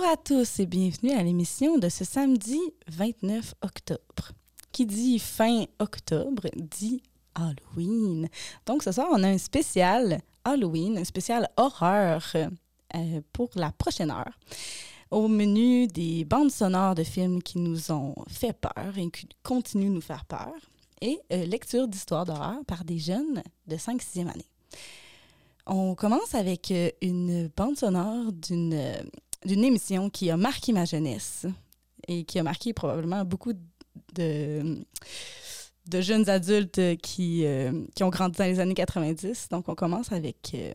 Bonjour à tous et bienvenue à l'émission de ce samedi 29 octobre. Qui dit fin octobre dit Halloween. Donc ce soir, on a un spécial Halloween, un spécial horreur euh, pour la prochaine heure. Au menu des bandes sonores de films qui nous ont fait peur et qui continuent de nous faire peur, et euh, lecture d'histoires d'horreur par des jeunes de 5-6e année. On commence avec euh, une bande sonore d'une d'une émission qui a marqué ma jeunesse et qui a marqué probablement beaucoup de, de jeunes adultes qui, euh, qui ont grandi dans les années 90. Donc, on commence avec euh,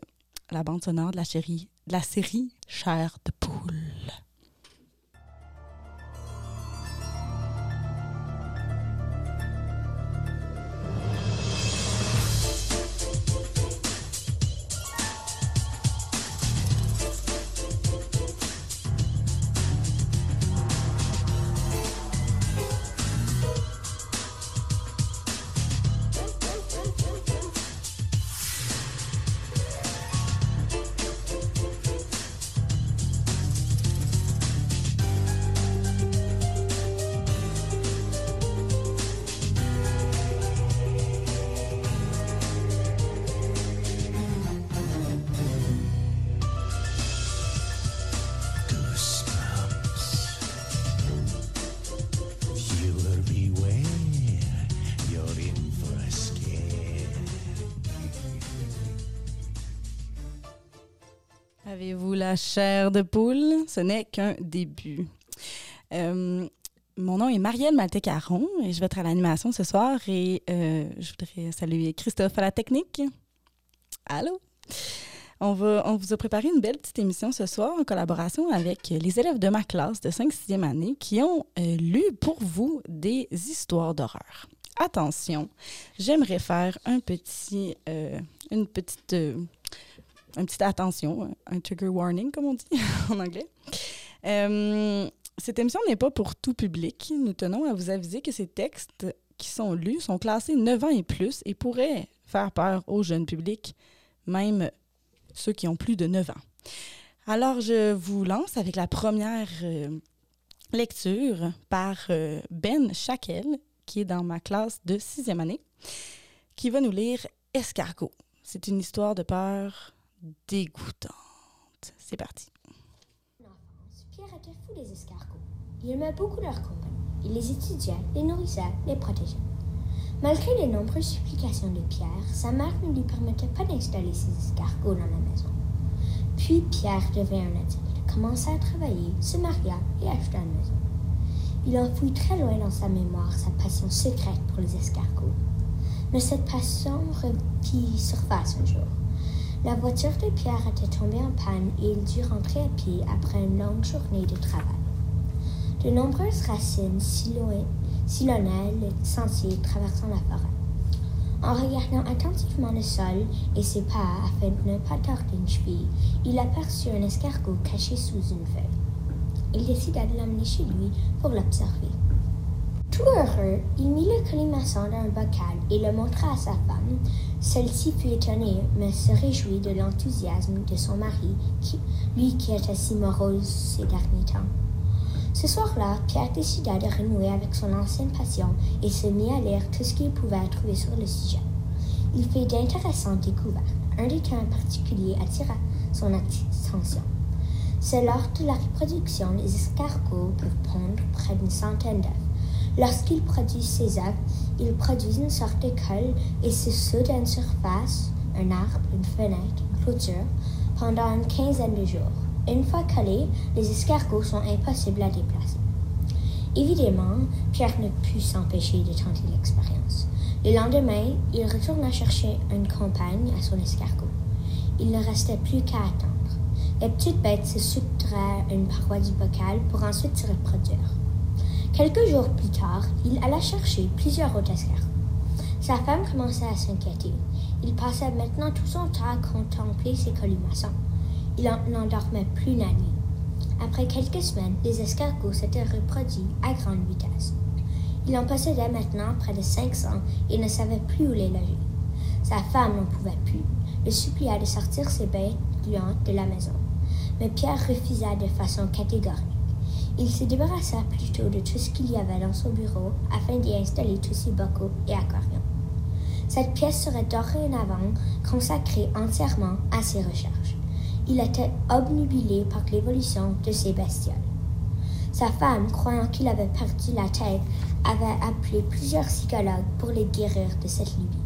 la bande sonore de la, de la série Chair de poule. La chair de poule? Ce n'est qu'un début. Euh, mon nom est Marielle Malté-Caron et je vais être à l'animation ce soir et euh, je voudrais saluer Christophe à la technique. Allô? On, va, on vous a préparé une belle petite émission ce soir en collaboration avec les élèves de ma classe de 5-6e année qui ont euh, lu pour vous des histoires d'horreur. Attention, j'aimerais faire un petit, une petite, une petite attention, un trigger warning comme on dit en anglais. Euh, cette émission n'est pas pour tout public. Nous tenons à vous aviser que ces textes qui sont lus sont classés 9 ans et plus et pourraient faire peur au jeune public, même ceux qui ont plus de 9 ans. Alors, je vous lance avec la première euh, lecture par euh, Ben Chakel, qui est dans ma classe de sixième année, qui va nous lire Escargot. C'est une histoire de peur dégoûtante. C'est parti. Pierre était fou des escargots. Il aimait beaucoup leur compagnie. Il les étudiait, les nourrissait, les protégeait. Malgré les nombreuses supplications de Pierre, sa mère ne lui permettait pas d'installer ses escargots dans la maison. Puis Pierre devint un adulte, commença à travailler, se maria et acheta une maison. Il enfouit très loin dans sa mémoire sa passion secrète pour les escargots. Mais cette passion refit surface un jour. La voiture de Pierre était tombée en panne et il dut rentrer à pied après une longue journée de travail. De nombreuses racines sillonnaient le sentier traversant la forêt. En regardant attentivement le sol et ses pas afin de ne pas tordre une cheville, il aperçut un escargot caché sous une feuille. Il décida de l'emmener chez lui pour l'observer. Tout heureux, il mit le colimaçon dans un bocal et le montra à sa femme. Celle-ci fut étonnée, mais se réjouit de l'enthousiasme de son mari, qui, lui qui était si morose ces derniers temps. Ce soir-là, Pierre décida de renouer avec son ancienne passion et se mit à lire tout ce qu'il pouvait trouver sur le sujet. Il fit d'intéressantes découvertes. Un détail en particulier attira son attention. C'est lors de la reproduction, les escargots peuvent pondre près d'une centaine d'œufs. Lorsqu'ils produisent ces œufs, ils produisent une sorte de colle et se soudent à une surface, un arbre, une fenêtre, une clôture, pendant une quinzaine de jours. Une fois collés, les escargots sont impossibles à déplacer. Évidemment, Pierre ne put s'empêcher de tenter l'expérience. Le lendemain, il retourna chercher une compagne à son escargot. Il ne restait plus qu'à attendre. La petite bête se soutrait à une paroi du bocal pour ensuite se reproduire. Quelques jours plus tard, il alla chercher plusieurs escargots. Sa femme commençait à s'inquiéter. Il passait maintenant tout son temps à contempler ses colimaçons. Il n'en dormait plus la nuit. Après quelques semaines, les escargots s'étaient reproduits à grande vitesse. Il en possédait maintenant près de 500 et ne savait plus où les loger. Sa femme n'en pouvait plus, le supplia de sortir ses bêtes gluantes de la maison. mais Pierre refusa de façon catégorique. Il se débarrassa plutôt de tout ce qu'il y avait dans son bureau afin d'y installer tous ses bocaux et aquariums. Cette pièce serait dorénavant consacrée entièrement à ses recherches. Il était obnubilé par l'évolution de ces bestioles. Sa femme, croyant qu'il avait perdu la tête, avait appelé plusieurs psychologues pour les guérir de cette lubie.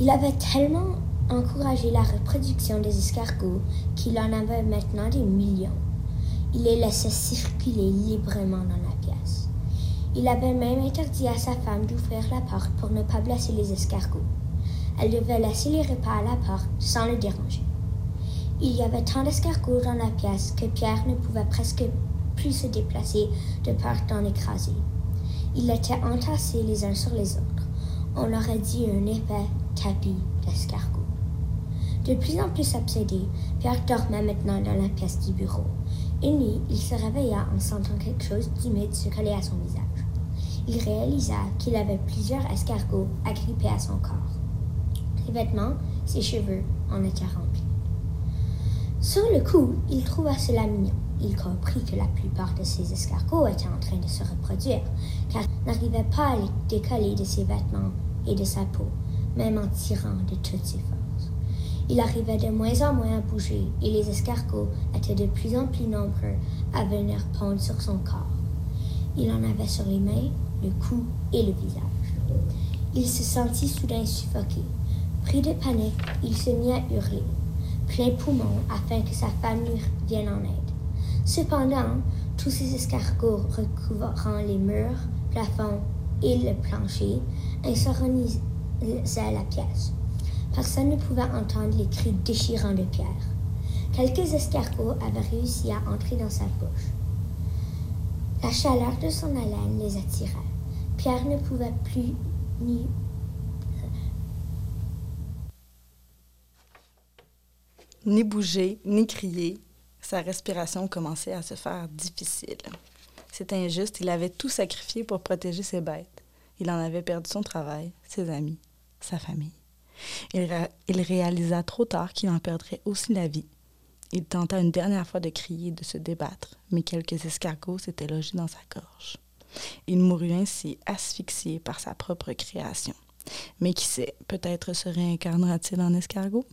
Il avait tellement encouragé la reproduction des escargots qu'il en avait maintenant des millions. Il les laissait circuler librement dans la pièce. Il avait même interdit à sa femme d'ouvrir la porte pour ne pas blesser les escargots. Elle devait laisser les repas à la porte sans le déranger. Il y avait tant d'escargots dans la pièce que Pierre ne pouvait presque plus se déplacer de peur d'en écraser. Ils étaient entassés les uns sur les autres. On aurait dit un épais tapis d'escargots. De plus en plus obsédé, Pierre dormait maintenant dans la pièce du bureau. Une nuit, il se réveilla en sentant quelque chose d'humide se coller à son visage. Il réalisa qu'il avait plusieurs escargots agrippés à son corps. Ses vêtements, ses cheveux en étaient remplis. Sur le coup, il trouva cela mignon. Il comprit que la plupart de ces escargots étaient en train de se reproduire, car il n'arrivait pas à les décoller de ses vêtements et de sa peau, même en tirant de toutes ses forces. Il arrivait de moins en moins à bouger et les escargots étaient de plus en plus nombreux à venir pondre sur son corps. Il en avait sur les mains, le cou et le visage. Il se sentit soudain suffoqué. Pris de panique, il se mit à hurler, plein poumon, afin que sa lui vienne en aide. Cependant, tous ces escargots recouvrant les murs, plafonds et le plancher insoronisaient la pièce. Personne ne pouvait entendre les cris déchirants de Pierre. Quelques escargots avaient réussi à entrer dans sa bouche. La chaleur de son haleine les attirait. Pierre ne pouvait plus ni Ni bouger, ni crier, sa respiration commençait à se faire difficile. C'était injuste, il avait tout sacrifié pour protéger ses bêtes. Il en avait perdu son travail, ses amis, sa famille. Il, ré- il réalisa trop tard qu'il en perdrait aussi la vie. Il tenta une dernière fois de crier et de se débattre, mais quelques escargots s'étaient logés dans sa gorge. Il mourut ainsi asphyxié par sa propre création. Mais qui sait, peut-être se réincarnera-t-il en escargot?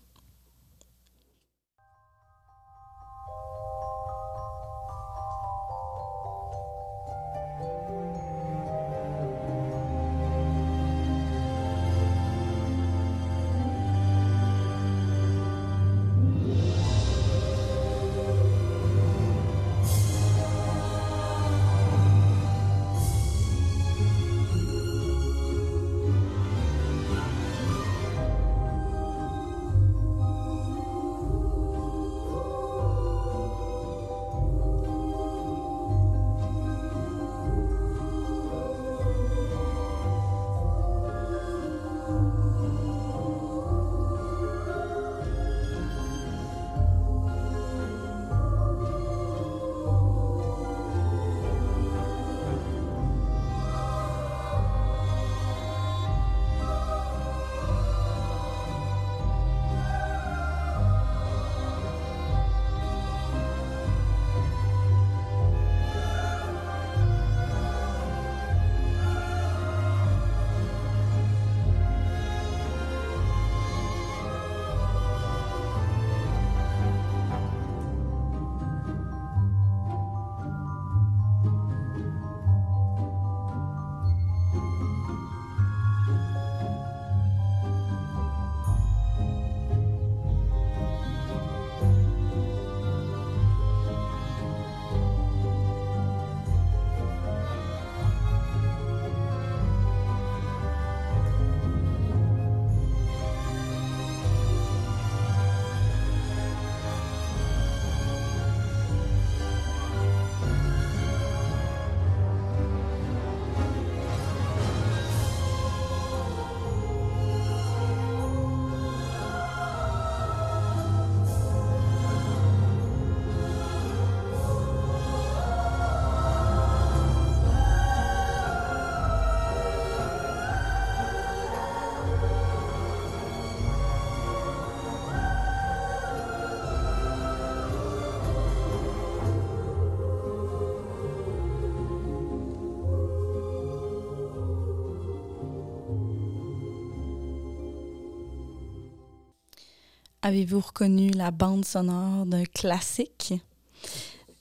Avez-vous reconnu la bande sonore d'un classique?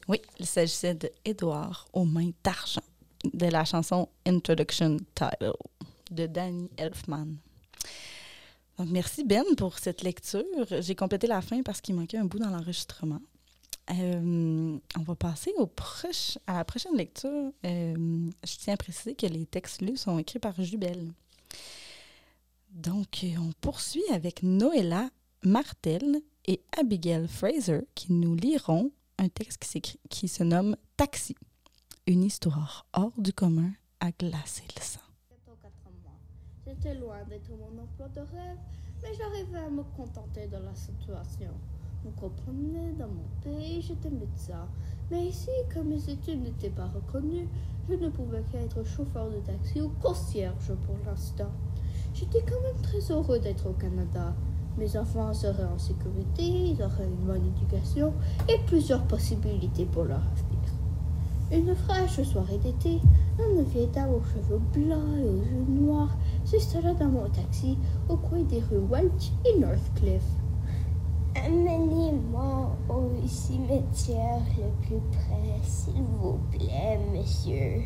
Oui, il s'agissait de Édouard aux mains d'argent, de la chanson Introduction Title de Danny Elfman. Merci Ben pour cette lecture. J'ai complété la fin parce qu'il manquait un bout dans l'enregistrement. Euh, on va passer au proche, à la prochaine lecture. Euh, je tiens à préciser que les textes lus sont écrits par Jubel. Donc, on poursuit avec Noëlla Martel et Abigail Fraser qui nous liront un texte qui, qui se nomme Taxi, une histoire hors du commun à glacer le sang. J'étais loin d'être mon emploi de rêve, mais j'arrivais à me contenter de la situation. Vous comprenez, dans mon pays, j'étais médecin. Mais ici, comme mes études n'étaient pas reconnues, je ne pouvais qu'être chauffeur de taxi ou concierge pour l'instant. J'étais quand même très heureux d'être au Canada. Mes enfants seraient en sécurité, ils auraient une bonne éducation et plusieurs possibilités pour leur avenir. Une fraîche soirée d'été, un vieille dame aux cheveux blancs et aux yeux noirs s'installa dans mon taxi au coin des rues Welch et Northcliffe. Amenez-moi au cimetière le plus près, s'il vous plaît, monsieur.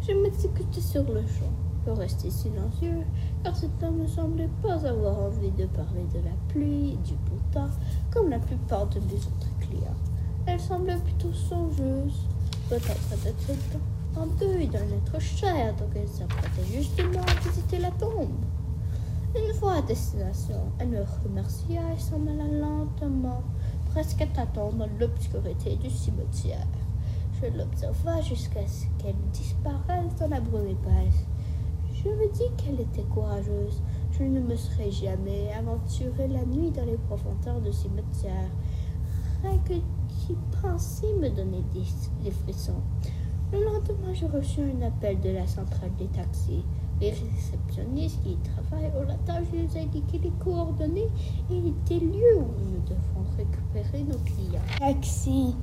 Je m'exécutais sur le champ. Je restais silencieux, car cet homme ne semblait pas avoir envie de parler de la pluie du beau temps, comme la plupart de mes autres clients. Elle semblait plutôt songeuse, peut-être d'être en deuil d'un être cher, donc elle s'apprêtait justement à visiter la tombe. Une fois à destination, elle me remercia et s'en alla lentement, presque tâtons dans l'obscurité du cimetière. Je l'observa jusqu'à ce qu'elle disparaisse dans la brume épaisse. Je me dis qu'elle était courageuse. Je ne me serais jamais aventuré la nuit dans les profondeurs du cimetière. Rien que d'y penser me donnait des, frissons. Le lendemain, je reçus un appel de la centrale des taxis. Les réceptionnistes qui travaillent ont la tâche de nous indiquer les coordonnées et des lieux où nous devons récupérer nos clients. Taxi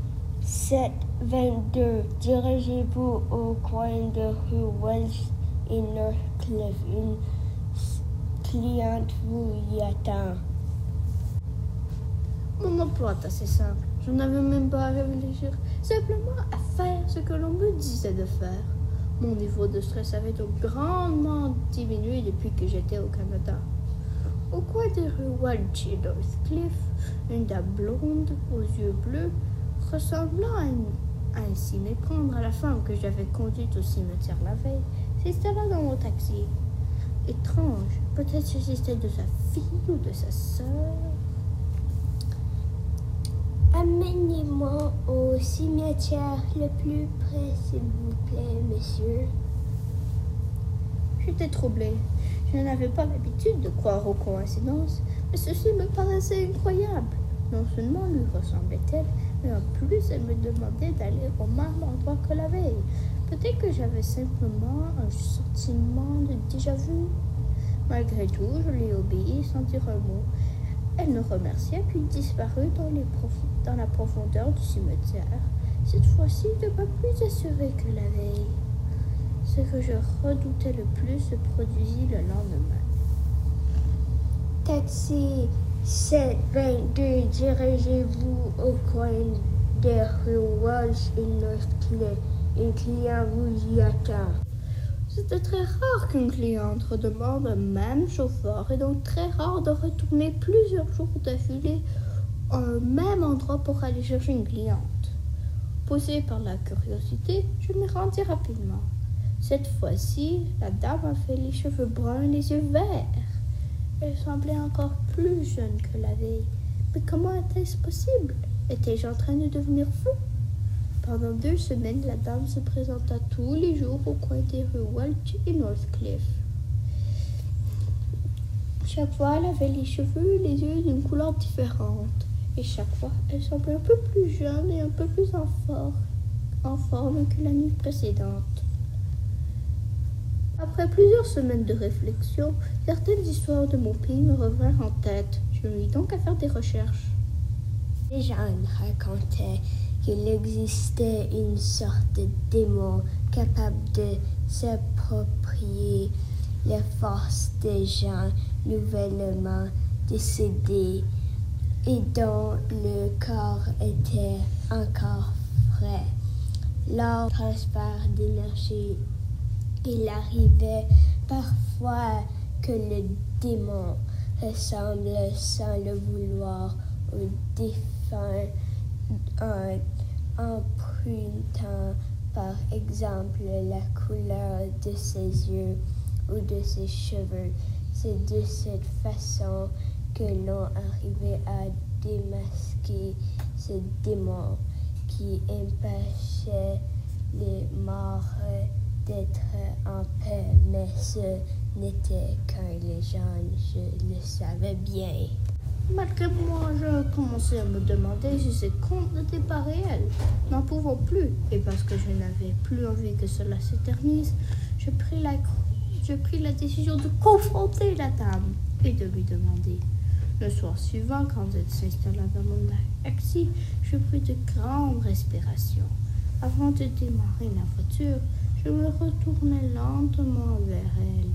722, dirigez-vous au coin de rue Welsh et Northcliffe. Une cliente vous y attend. Mon emploi est assez simple. Je n'avais même pas à réfléchir, simplement à faire ce que l'on me disait de faire. Mon niveau de stress avait donc grandement diminué depuis que j'étais au Canada. Au coin des rues Welch et une dame blonde aux yeux bleus, ressemblant à, à ainsi méprendre à la femme que j'avais conduite au cimetière la veille, s'installa dans mon taxi. Étrange, peut-être s'agissait de sa fille ou de sa sœur. Amenez-moi au cimetière le plus près, s'il vous plaît, monsieur. J'étais troublée. Je n'avais pas l'habitude de croire aux coïncidences, mais ceci me paraissait incroyable. Non seulement lui ressemblait-elle, mais en plus elle me demandait d'aller au même endroit que la veille. Peut-être que j'avais simplement un sentiment de déjà-vu. Malgré tout, je lui obéis sans dire un mot. Elle me remercia puis disparut dans, la profondeur du cimetière. Cette fois-ci, de pas plus assurée que la veille. Ce que je redoutais le plus se produisit le lendemain. Taxi 722, dirigez-vous au coin des rues Welsh et Northcliffe. Client vous y. C'était très rare qu'une cliente redemande un même chauffeur et donc très rare de retourner plusieurs jours d'affilée un même endroit pour aller chercher une cliente. Poussée par la curiosité, je m'y rendis rapidement. Cette fois-ci, la dame avait les cheveux bruns et les yeux verts. Elle semblait encore plus jeune que la veille. Mais comment était-ce possible? Étais-je en train de devenir fou? Pendant deux semaines, la dame se présenta tous les jours au coin des rues Welch et Northcliffe. Chaque fois, elle avait les cheveux et les yeux d'une couleur différente. Et chaque fois, elle semblait un peu plus jeune et un peu plus en, for- en forme que la nuit précédente. Après plusieurs semaines de réflexion, certaines histoires de mon pays me revinrent en tête. Je me mis donc à faire des recherches. Les gens racontaient qu'il existait une sorte de démon capable de s'approprier les forces des gens nouvellement décédé et dont le corps était encore frais. Lors transfert d'énergie, il arrivait parfois que le démon ressemble sans le vouloir au défunt empruntant par exemple la couleur de ses yeux ou de ses cheveux. C'est de cette façon que l'on arrivait à démasquer ce démon qui empêchait les morts d'être en paix, mais ce n'était qu'un légende, je le savais bien. Malgré moi, je commençais à me demander si ces contes n'étaient pas réels. N'en pouvant plus, et parce que je n'avais plus envie que cela s'éternise, je pris la, je pris la décision de confronter la dame et de lui demander. Le soir suivant, quand elle s'installa dans mon taxi, je pris de grandes respirations. Avant de démarrer la voiture, je me retournai lentement vers elle.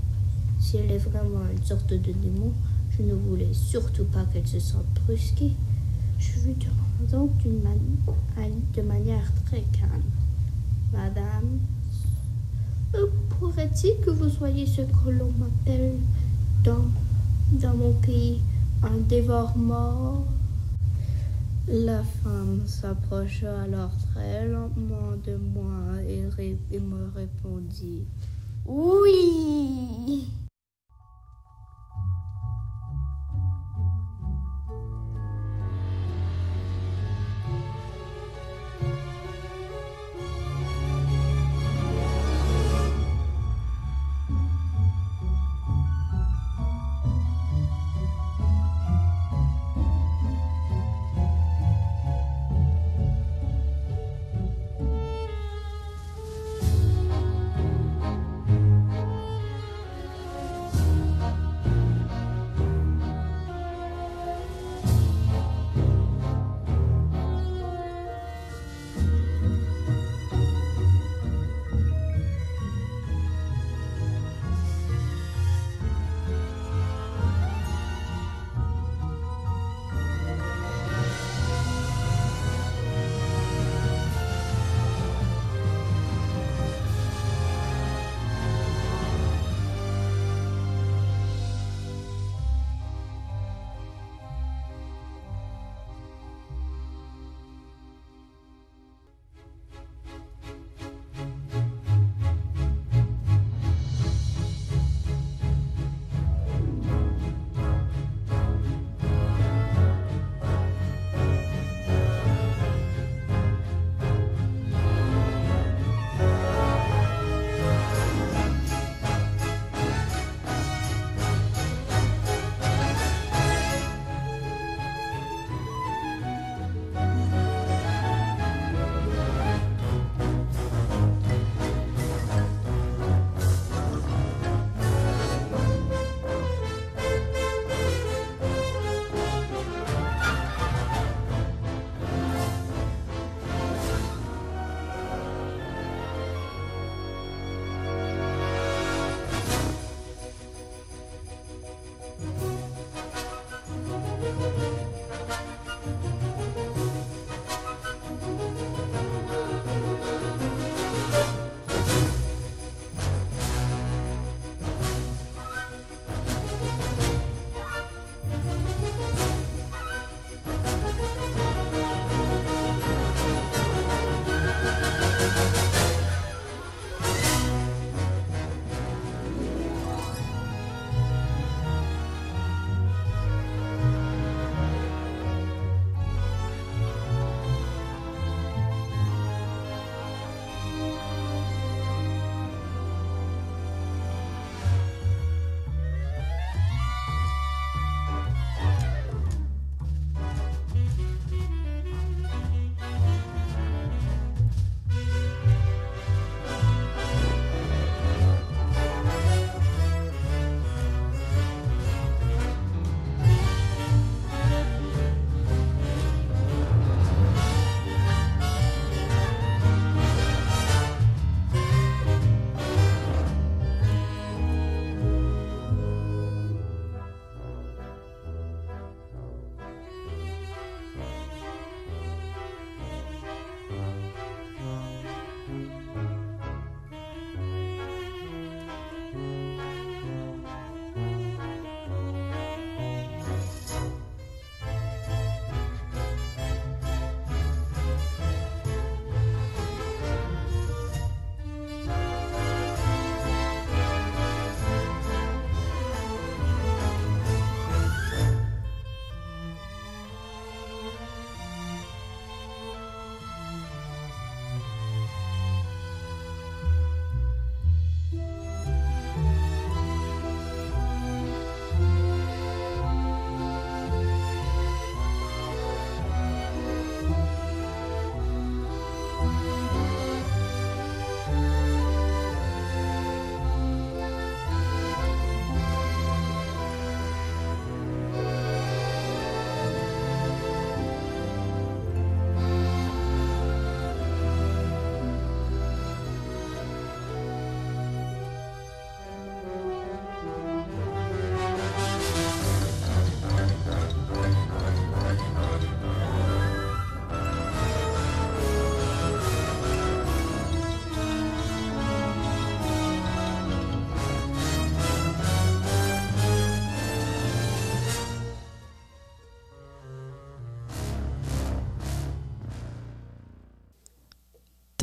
Si elle est vraiment une sorte de démon, je ne voulais surtout pas qu'elle se sente brusquée. Je lui demande donc de manière très calme. Madame, pourrait-il que vous soyez ce que l'on m'appelle dans, dans mon pays un dévore-mort La femme s'approcha alors très lentement de moi et me répondit Oui.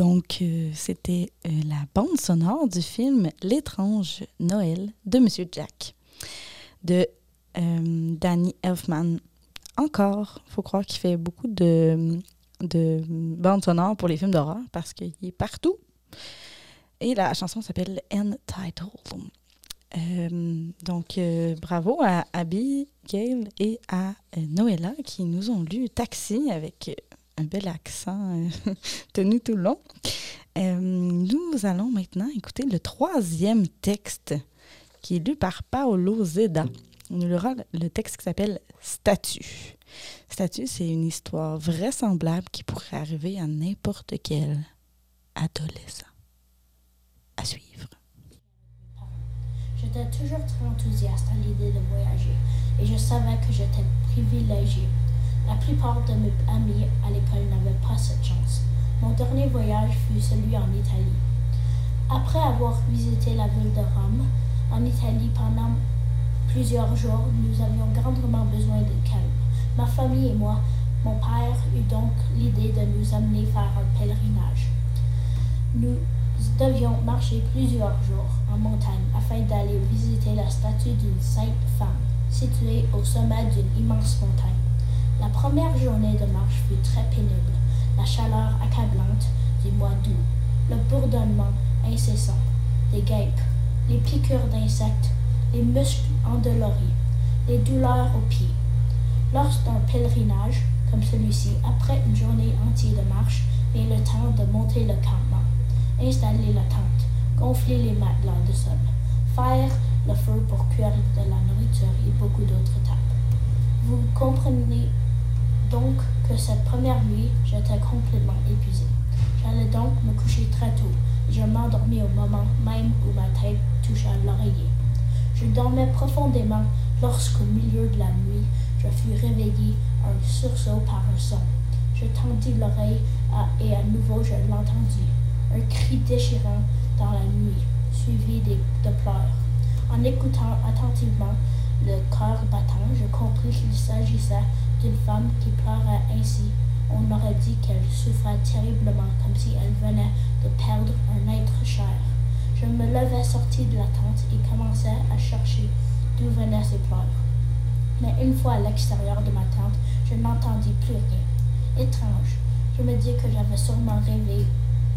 Donc, euh, c'était euh, la bande sonore du film L'étrange Noël de Monsieur Jack de euh, Danny Elfman. Encore, faut croire qu'il fait beaucoup de, de bandes sonores pour les films d'horreur parce qu'il est partout. Et la chanson s'appelle Entitled. Donc, bravo à Abby, Gail et à Noëlla qui nous ont lu Taxi avec un bel accent euh, tenu tout le long. Euh, nous allons maintenant écouter le troisième texte qui est lu par Paolo Zeda. On lira le texte qui s'appelle Statue. Statue, c'est une histoire vraisemblable qui pourrait arriver à n'importe quel adolescent. À suivre. J'étais toujours très enthousiaste à l'idée de voyager et je savais que j'étais privilégié. La plupart de mes amis à l'école n'avaient pas cette chance. Mon dernier voyage fut celui en Italie. Après avoir visité la ville de Rome, en Italie pendant plusieurs jours, nous avions grandement besoin de calme. Ma famille et moi, mon père eut donc l'idée de nous amener faire un pèlerinage. Nous devions marcher plusieurs jours en montagne afin d'aller visiter la statue d'une sainte femme située au sommet d'une immense montagne. La première journée de marche fut très pénible. La chaleur accablante du mois d'août, le bourdonnement incessant des guêpes, les piqûres d'insectes, les muscles endoloris, les douleurs aux pieds. Lors d'un pèlerinage comme celui-ci, après une journée entière de marche, vient le temps de monter le campement installer la tente, gonfler les matelas de sol, faire le feu pour cuire de la nourriture et beaucoup d'autres étapes. Vous comprenez donc que cette première nuit, j'étais complètement épuisé. J'allais donc me coucher très tôt et je m'endormis au moment même où ma tête toucha l'oreiller. Je dormais profondément lorsqu'au milieu de la nuit, je fus réveillé un sursaut par un son. Je tendis l'oreille à- et à nouveau je l'entendis un cri déchirant dans la nuit, suivi de pleurs. En écoutant attentivement le cœur battant, je compris qu'il s'agissait d'une femme qui pleurait ainsi. On aurait dit qu'elle souffrait terriblement, comme si elle venait de perdre un être cher. Je me levai, sorti de la tente et commençai à chercher d'où venaient ces pleurs. Mais une fois à l'extérieur de ma tente, je n'entendis plus rien. Étrange. Je me dis que j'avais sûrement rêvé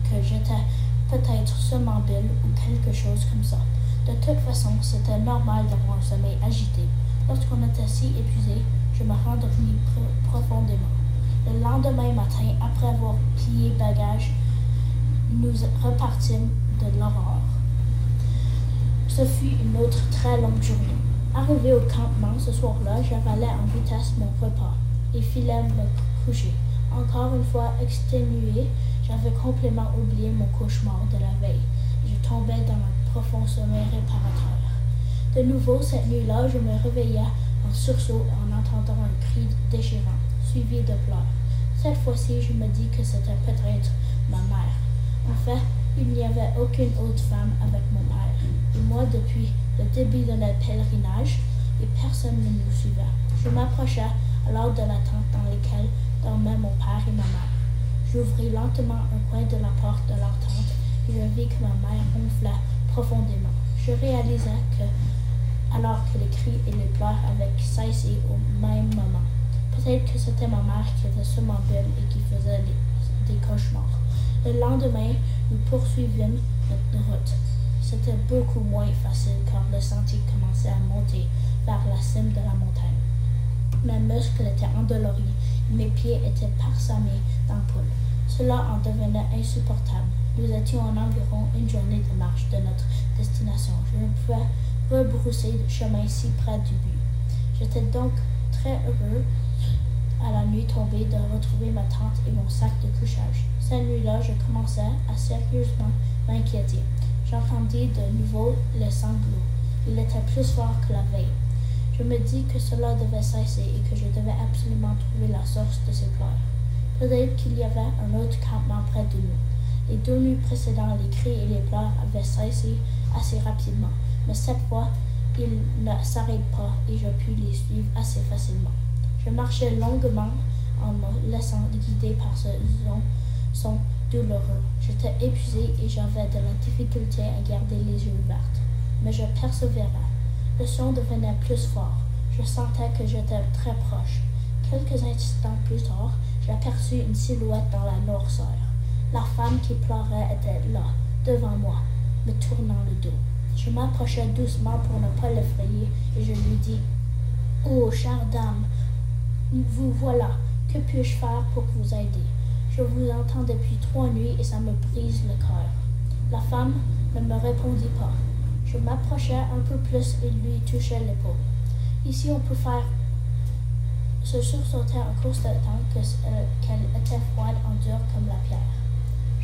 que j'étais peut-être somnambule ou quelque chose comme ça. De toute façon, c'était normal d'avoir un sommeil agité. Lorsqu'on était si épuisé, je me rendormis pro- profondément. Le lendemain matin, après avoir plié bagages, nous repartîmes de l'aurore. Ce fut une autre très longue journée. Arrivé au campement ce soir-là, j'avalais en vitesse mon repas et filais me coucher. Encore une fois exténué, j'avais complètement oublié mon cauchemar de la veille. Je tombais dans un profond sommeil réparateur. De nouveau, cette nuit-là, je me réveillai en sursaut en entendant un cri déchirant, suivi de pleurs. Cette fois-ci, je me dis que c'était peut-être ma mère. En fait, il n'y avait aucune autre femme avec mon père. Et moi, depuis le début de notre pèlerinage, et personne ne nous suivait. Je m'approchai alors de la tente dans laquelle dormaient mon père et ma mère. J'ouvris lentement un coin de la porte de leur tente et je vis que ma mère ronflait Je réalisai que, alors que les cris et les pleurs avaient cessé au même moment, peut-être que c'était ma mère qui était somnambule et qui faisait des cauchemars. Le lendemain, nous poursuivîmes notre route. C'était beaucoup moins facile car le sentier commençait à monter vers la cime de la montagne. Mes muscles étaient endoloris mes pieds étaient parsemés d'ampoules. Cela en devenait insupportable. Nous étions en environ une journée de marche de notre destination. Je ne pouvais rebrousser le chemin si près du but. J'étais donc très heureux à la nuit tombée de retrouver ma tente et mon sac de couchage. Cette nuit-là, je commençais à sérieusement m'inquiéter. J'entendis de nouveau les sanglots. Il était plus fort que la veille. Je me dis que cela devait cesser et que je devais absolument trouver la source de ces pleurs. Peut-être qu'il y avait un autre campement près de nous. Les deux nuits précédentes, les cris et les pleurs avaient cessé assez rapidement, mais cette fois, ils ne s'arrêtent pas et je pus les suivre assez facilement. Je marchais longuement en me laissant guider par ce son, son douloureux. J'étais épuisée et j'avais de la difficulté à garder les yeux ouverts. Mais je persévérais. Le son devenait plus fort. Je sentais que j'étais très proche. Quelques instants plus tard, j'aperçus une silhouette dans la noirceur. La femme qui pleurait était là, devant moi, me tournant le dos. Je m'approchai doucement pour ne pas l'effrayer et je lui dis Oh, chère dame, vous voilà. Que puis-je faire pour vous aider? Je vous entends depuis trois nuits et ça me brise le cœur. La femme ne me répondit pas. Je m'approchai un peu plus et lui touchai l'épaule. Ici, on peut faire se sursauter en constatant que, euh, qu'elle était froide en dur comme la pierre.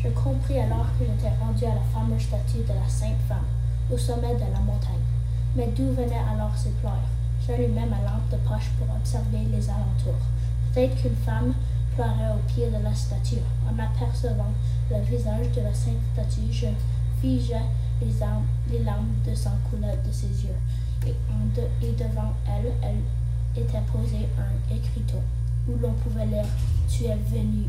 Je compris alors que j'étais rendu à la fameuse statue de la Sainte Femme, au sommet de la montagne. Mais d'où venaient alors ces pleurs? J'allumai ma lampe de poche pour observer les alentours. Peut-être qu'une femme pleurait au pied de la statue. En apercevant le visage de la sainte statue, je figeais les, les larmes de sang coulaient de ses yeux. Et, devant elle, elle était posé un écriteau où l'on pouvait lire Tu es venu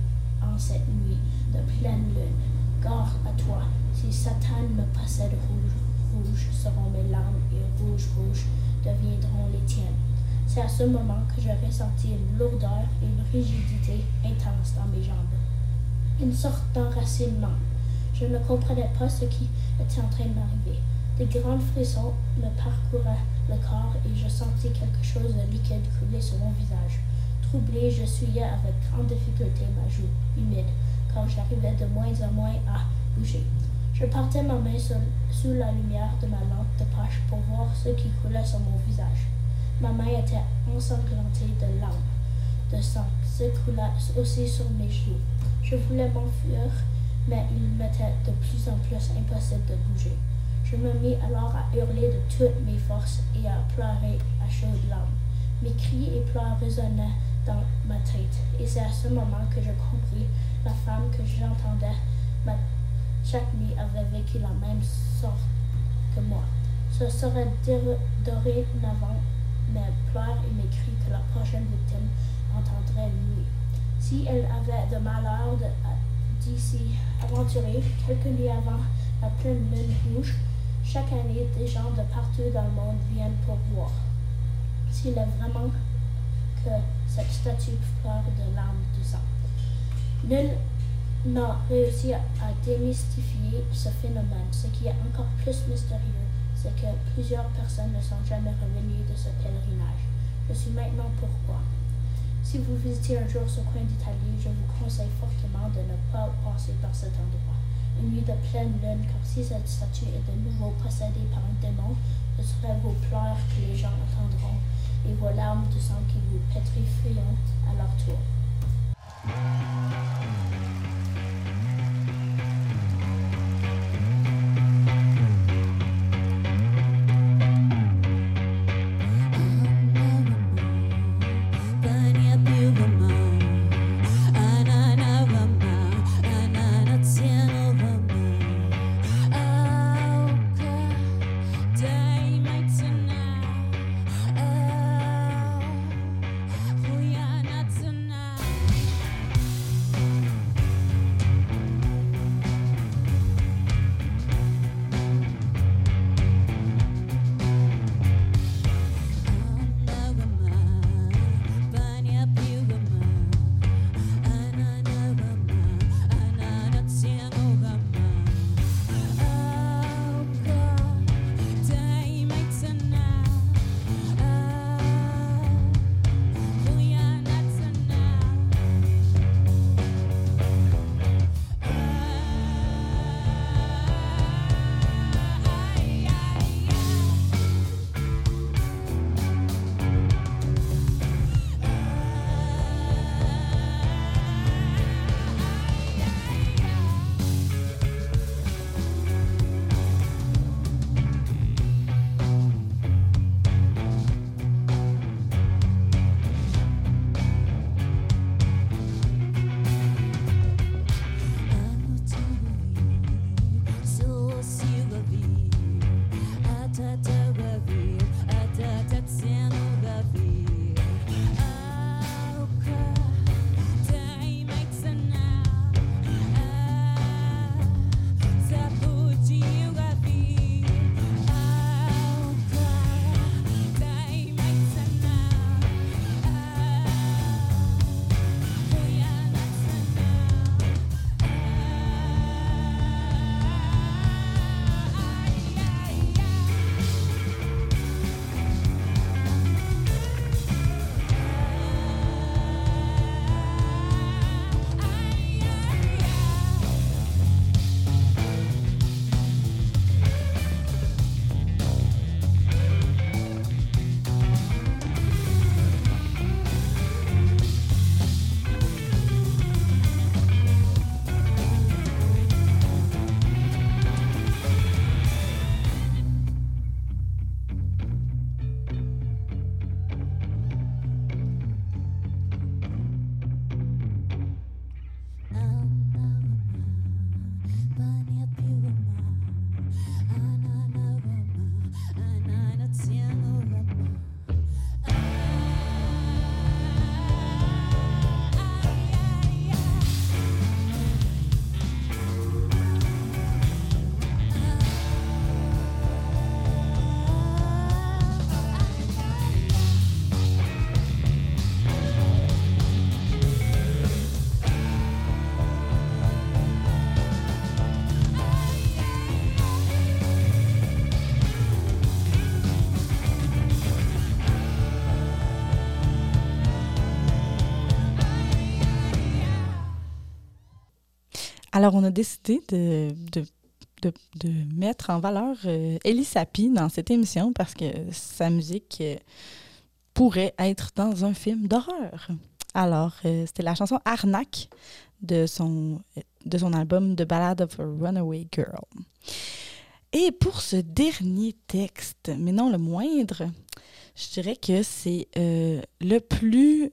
cette nuit de pleine lune. Gare à toi, si Satan me possède rouge, rouge seront mes larmes et rouge, rouge deviendront les tiennes. C'est à ce moment que je ressentis une lourdeur et une rigidité intense dans mes jambes. Une sorte d'enracinement. Je ne comprenais pas ce qui était en train de m'arriver. Des grands frissons me parcouraient le corps et je sentis quelque chose de liquide couler sur mon visage. Troublé, je suyais avec grande difficulté ma joue humide, quand j'arrivais de moins en moins à bouger. Je portais ma main sous, la lumière de ma lampe de poche pour voir ce qui coulait sur mon visage. Ma main était ensanglantée de larmes, de sang, ce aussi sur mes joues. Je voulais m'enfuir, mais il m'était de plus en plus impossible de bouger. Je me mis alors à hurler de toutes mes forces et à pleurer à chaudes larmes. Mes cris et pleurs résonnaient dans ma tête, et c'est à ce moment que je compris la femme que j'entendais chaque nuit avait vécu la même sorte que moi. Ce serait dorénavant mes pleurs et mes cris que la prochaine victime entendrait nuit. Si elle avait de malheur d'ici aventurer quelques nuits avant la pleine lune rouge, chaque année, des gens de partout dans le monde viennent pour voir s'il est vraiment que cette statue pleure de larmes de sang. Nul n'a réussi à démystifier ce phénomène. Ce qui est encore plus mystérieux, c'est que plusieurs personnes ne sont jamais revenues de ce pèlerinage. Je suis maintenant pourquoi. Si vous visitez un jour ce coin d'Italie, je vous conseille fortement de ne pas passer par cet endroit une nuit de pleine lune, car si cette statue est de nouveau possédée par un démon, ce seraient vos pleurs que les gens entendront et vos larmes de sang qui vous pétrifieront à leur tour. Alors, on a décidé de, de, de, de mettre en valeur euh, Elie Sapi dans cette émission parce que sa musique euh, pourrait être dans un film d'horreur. Alors, euh, c'était la chanson Arnaque de son, de son album The Ballad of a Runaway Girl. Et pour ce dernier texte, mais non le moindre, je dirais que c'est euh, le plus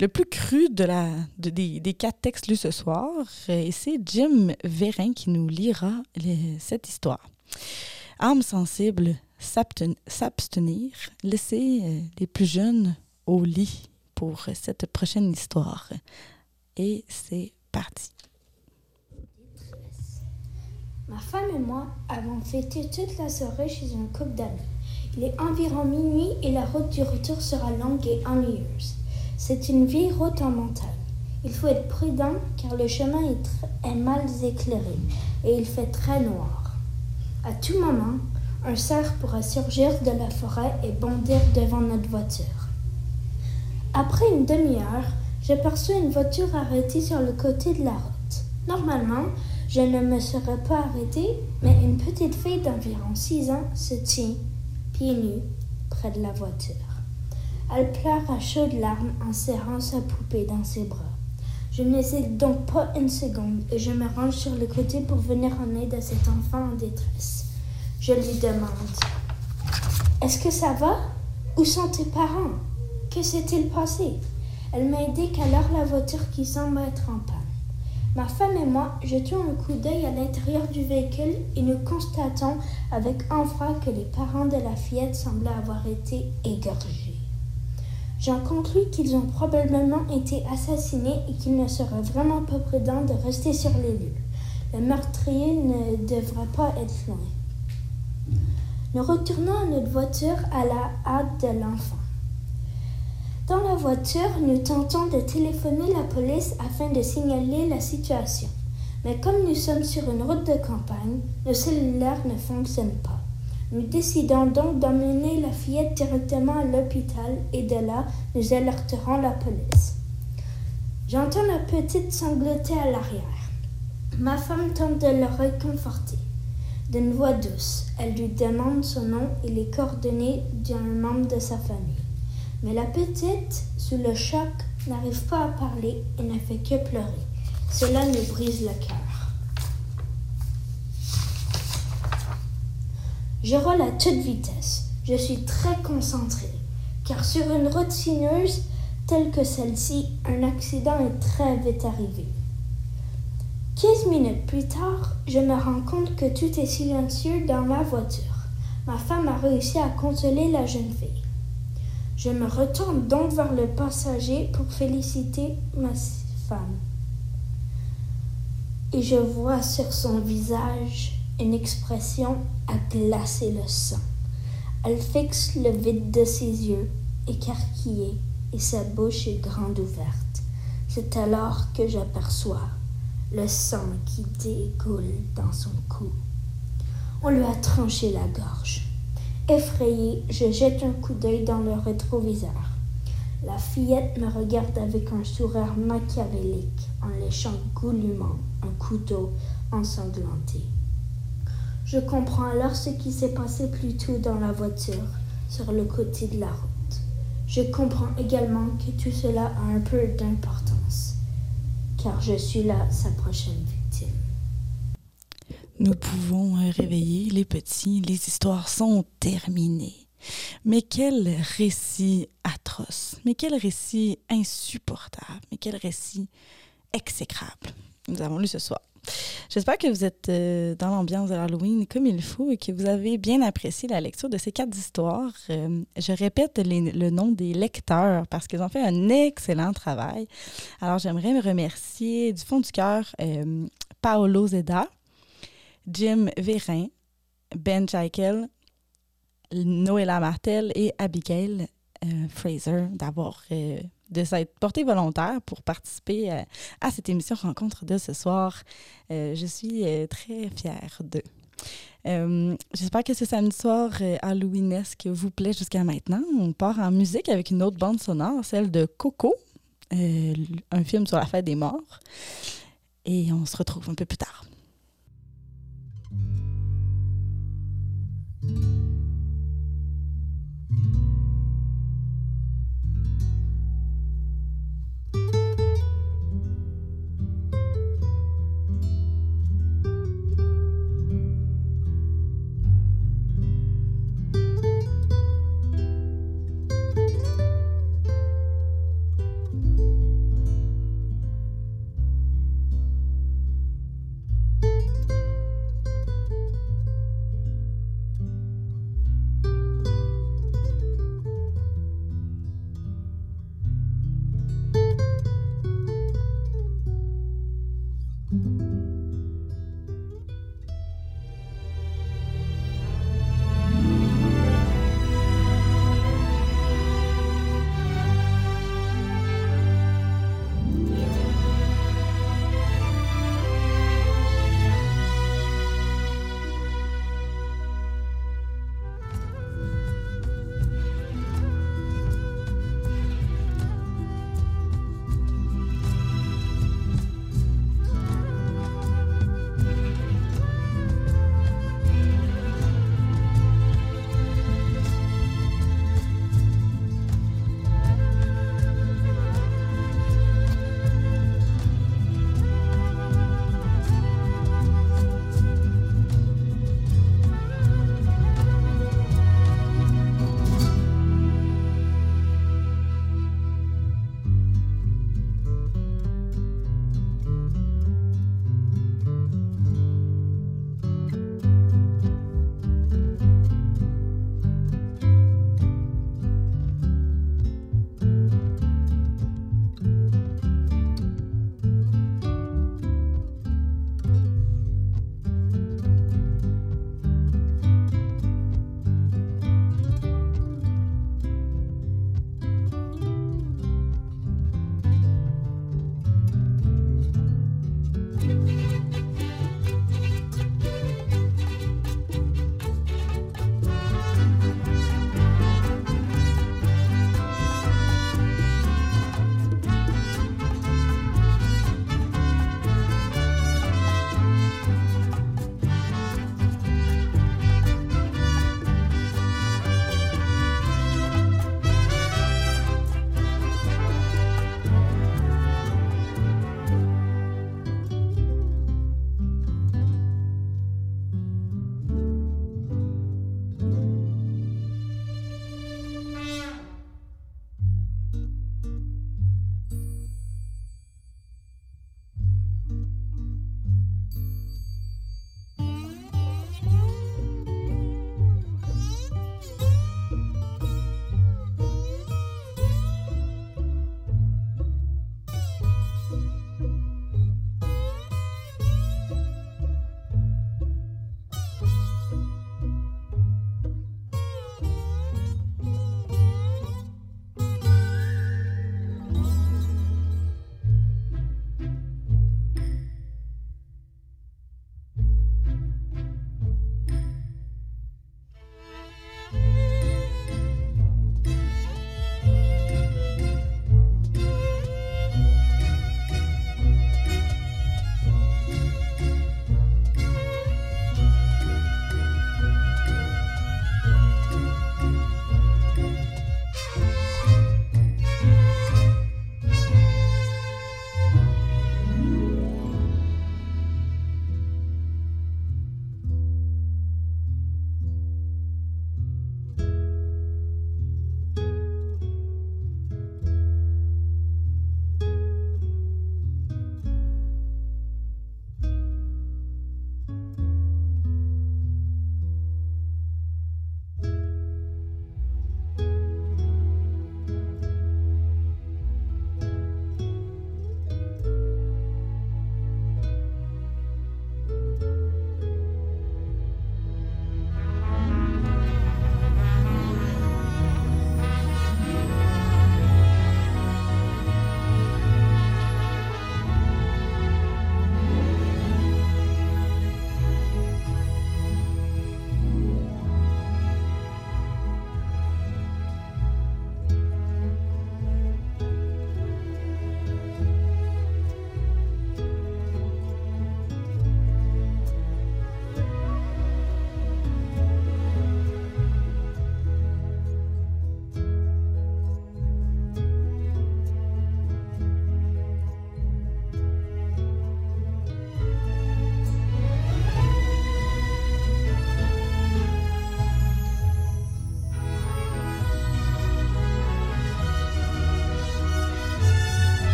le plus cru de la, de- des, quatre textes lus ce soir. Euh, c'est Jim Vérin qui nous lira cette histoire. Âme sensible, s'absten- s'abstenir, laisser euh, les plus jeunes au lit pour cette prochaine histoire. Et c'est parti. Ma femme et moi avons fêté toute la soirée chez un couple d'amis. Il est environ minuit et la route du retour sera longue et ennuyeuse. C'est une vieille route en montagne. Il faut être prudent car le chemin est mal éclairé et il fait très noir. À tout moment, un cerf pourra surgir de la forêt et bondir devant notre voiture. Après une demi-heure, j'aperçois une voiture arrêtée sur le côté de la route. Normalement, je ne me serais pas arrêtée, mais une petite fille d'environ 6 ans se tient, pieds nus, près de la voiture. Elle pleure à chaudes larmes en serrant sa poupée dans ses bras. Je n'hésite donc pas une seconde et je me range sur le côté pour venir en aide à cet enfant en détresse. Je lui demande Est-ce que ça va? Où sont tes parents? Que s'est-il passé? Elle m'a dit qu'alors la voiture qui semble être en panne. Ma femme et moi jetons un coup d'œil à l'intérieur du véhicule et nous constatons avec effroi que les parents de la fillette semblaient avoir été égorgés. J'en conclus qu'ils ont probablement été assassinés et qu'il ne serait vraiment pas prudent de rester sur les lieux. Le meurtrier ne devrait pas être loin. Nous retournons à notre voiture à la hâte de l'enfant. Dans la voiture, nous tentons de téléphoner la police afin de signaler la situation. Mais comme nous sommes sur une route de campagne, nos cellulaires ne fonctionnent pas. Nous décidons donc d'emmener la fillette directement à l'hôpital et de là, nous alerterons la police. J'entends la petite sangloter à l'arrière. Ma femme tente de le réconforter. D'une voix douce, elle lui demande son nom et les coordonnées d'un membre de sa famille. Mais la petite, sous le choc, n'arrive pas à parler et ne fait que pleurer. Cela nous brise le cœur. Je roule à toute vitesse. Je suis très concentrée, car sur une route sinueuse telle que celle-ci, un accident est très vite arrivé. 15 minutes plus tard, je me rends compte que tout est silencieux dans ma voiture. Ma femme a réussi à consoler la jeune fille. Je me retourne donc vers le passager pour féliciter ma femme. Et je vois sur son visage une expression à glacer le sang. Elle fixe le vide de ses yeux, écarquillés, et sa bouche est grande ouverte. C'est alors que j'aperçois le sang qui découle dans son cou. On lui a tranché la gorge. Effrayée, je jette un coup d'œil dans le rétroviseur. La fillette me regarde avec un sourire machiavélique en léchant goulûment un couteau ensanglanté. Je comprends alors ce qui s'est passé plus tôt dans la voiture, sur le côté de la route. Je comprends également que tout cela a un peu d'importance, car je suis là sa prochaine victime. Nous pouvons réveiller les petits, les histoires sont terminées. Mais quel récit atroce, mais quel récit insupportable, mais quel récit exécrable nous avons lu ce soir. J'espère que vous êtes euh, dans l'ambiance de l'Halloween comme il faut et que vous avez bien apprécié la lecture de ces quatre histoires. Euh, je répète le nom des lecteurs parce qu'ils ont fait un excellent travail. Alors, j'aimerais me remercier du fond du cœur euh, Paolo Zeda, Jim Vérin, Ben Scheikel, Noëlla Martel et Abigail Fraser d'avoir de s'être porté volontaire pour participer euh, à cette émission rencontre de ce soir. Euh, je suis euh, très fière d'eux. J'espère que ce samedi soir Halloweenesque vous plaît jusqu'à maintenant. On part en musique avec une autre bande sonore, celle de Coco, un film sur la fête des morts. et on se retrouve un peu plus tard.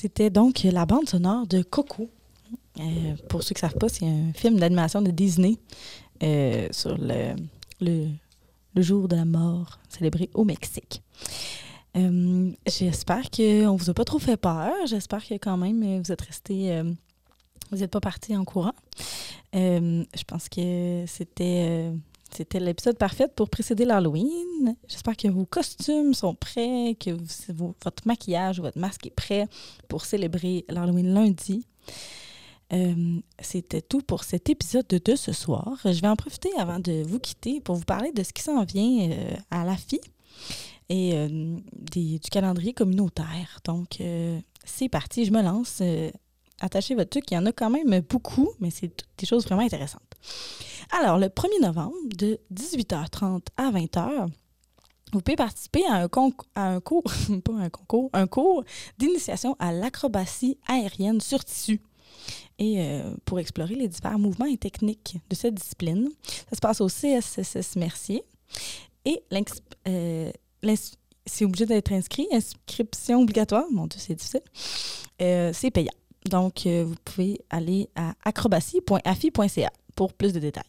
C'était donc la bande sonore de Coco. Euh, pour ceux qui ne savent pas, c'est un film d'animation de Disney euh, sur le, jour de la mort célébré au Mexique. Euh, J'espère qu'on ne vous a pas trop fait peur. J'espère que quand même vous êtes restés. vous n'êtes pas partis en courant. Je pense que c'était. C'était l'épisode parfait pour précéder l'Halloween. J'espère que vos costumes sont prêts, que votre maquillage, votre masque est prêt pour célébrer l'Halloween lundi. Euh, C'était tout pour cet épisode de, ce soir. Je vais en profiter avant de vous quitter pour vous parler de ce qui s'en vient euh, à la FI et euh, du calendrier communautaire. Donc, c'est parti, je me lance. Attachez votre truc, il y en a quand même beaucoup, mais c'est des choses vraiment intéressantes. Alors, le 1er novembre, de 18h30 à 20h, vous pouvez participer à un, cours, d'initiation à l'acrobatie aérienne sur tissu. Et euh, pour explorer les divers mouvements et techniques de cette discipline, ça se passe au CSSS Mercier. Et euh, c'est obligé d'être inscrit, inscription obligatoire, mon Dieu, c'est difficile. Euh, c'est payant. Donc, euh, vous pouvez aller à acrobatie.afi.ca pour plus de détails.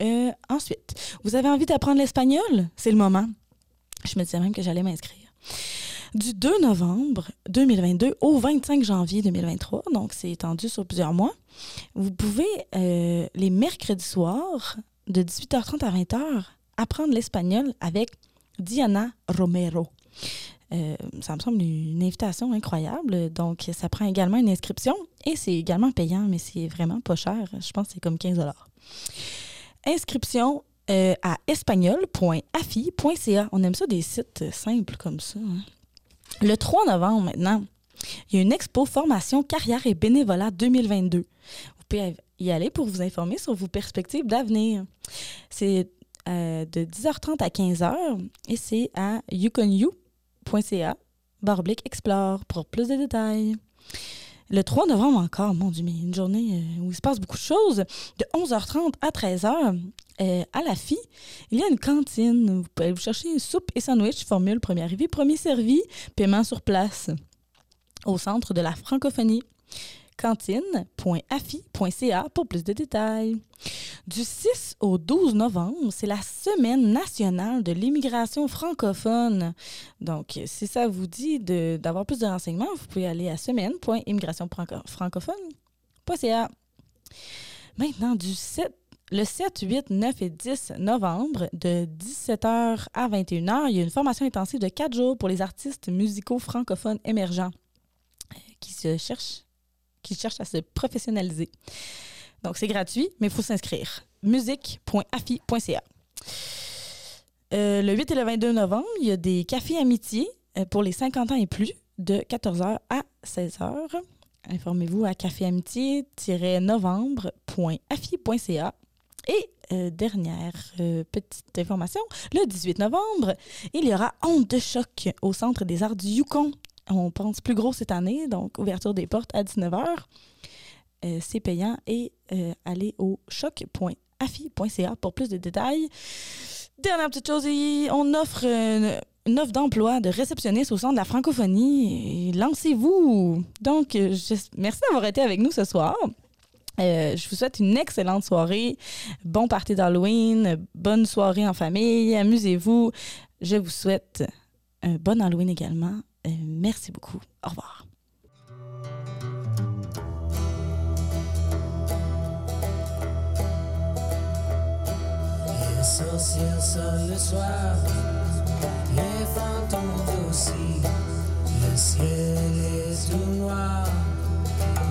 Euh, ensuite, vous avez envie d'apprendre l'espagnol? C'est le moment. Je me disais même que j'allais m'inscrire. Du 2 novembre 2022 au 25 janvier 2023, donc c'est étendu sur plusieurs mois, vous pouvez, euh, les mercredis soirs, de 18h30 à 20h, apprendre l'espagnol avec Diana Romero. Euh, ça me semble une invitation incroyable. Donc, ça prend également une inscription et c'est également payant, mais c'est vraiment pas cher. Je pense que c'est comme 15 Inscription euh, à espagnol.afi.ca. On aime ça des sites simples comme ça. hein. Le 3 novembre maintenant, il y a une expo formation carrière et bénévolat 2022. Vous pouvez y aller pour vous informer sur vos perspectives d'avenir. C'est euh, de 10h30 à 15h et c'est à yukonyu.ca baroblique explore pour plus de détails. Le 3 novembre encore, mon Dieu, mais une journée euh, où il se passe beaucoup de choses. De 11h30 à 13h, euh, à la FI, il y a une cantine. Vous pouvez vous chercher une soupe et sandwich, formule premier arrivé, premier servi, paiement sur place, au centre de la francophonie. Cantine.afi.ca pour plus de détails. Du 6 au 12 novembre, c'est la semaine nationale de l'immigration francophone. Donc, si ça vous dit d'avoir plus de renseignements, vous pouvez aller à semaine.immigrationfrancophone.ca. Maintenant, du 7, le 7, 8, 9 et 10 novembre, de 17h à 21h, il y a une formation intensive de 4 jours pour les artistes musicaux francophones émergents euh, qui se cherchent, qui cherchent à se professionnaliser. Donc, c'est gratuit, mais il faut s'inscrire. musique.afi.ca. Euh, le 8 et le 22 novembre, il y a des cafés amitiés euh, pour les 50 ans et plus de 14h à 16h. Informez-vous à caféamitié-novembre.afi.ca. Et euh, dernière petite information, le 18 novembre, il y aura Honte de choc au Centre des arts du Yukon. On pense plus gros cette année, donc ouverture des portes à 19h. Euh, c'est payant et euh, allez au choc.afi.ca pour plus de détails. Dernière petite chose, on offre une, offre d'emploi de réceptionniste au centre de la francophonie. Lancez-vous! Donc, euh, merci d'avoir été avec nous ce soir. Je vous souhaite une excellente soirée, bon party d'Halloween, bonne soirée en famille, amusez-vous. Je vous souhaite un bon Halloween également. Euh, merci beaucoup. Au revoir. Les sorcières sonnent le soir, les fantômes aussi. Le ciel est tout noir,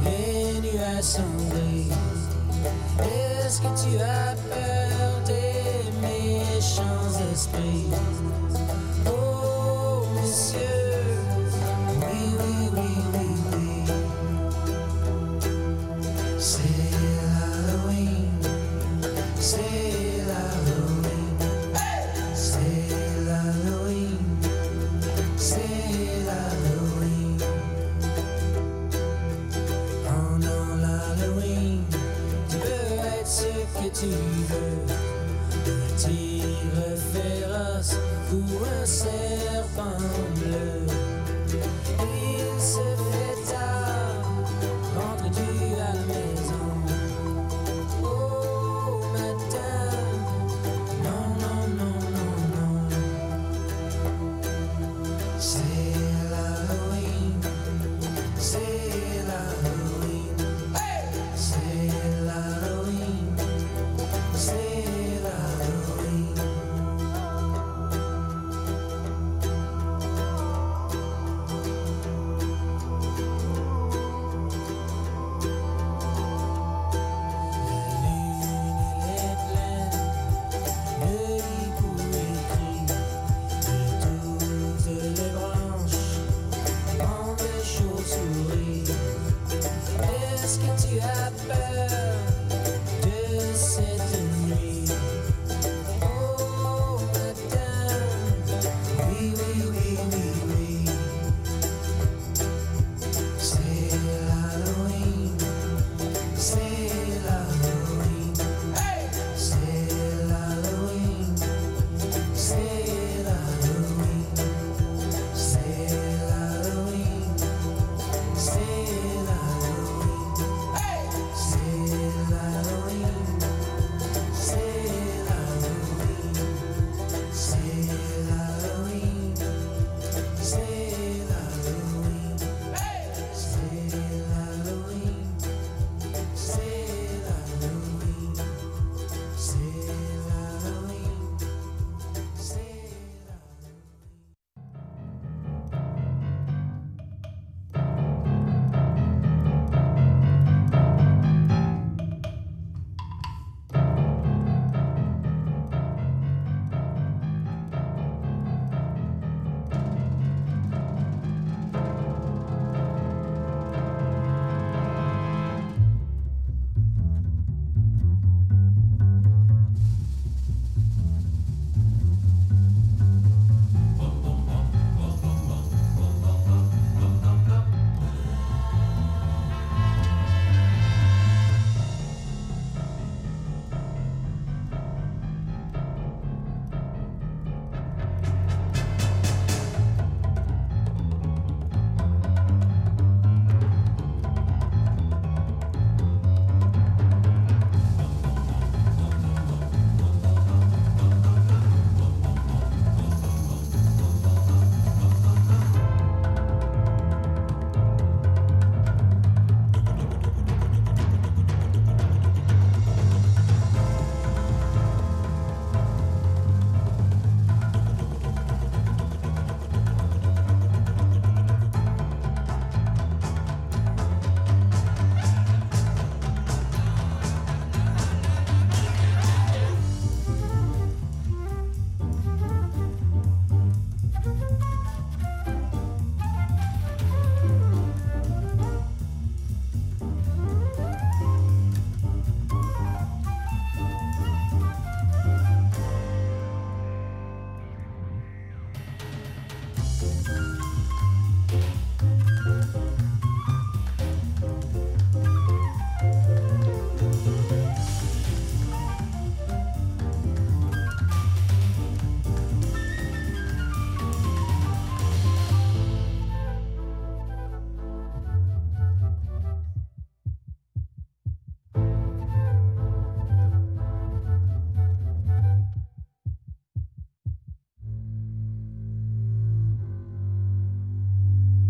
les nuages sont gris. Est-ce que tu as peur des méchants esprits?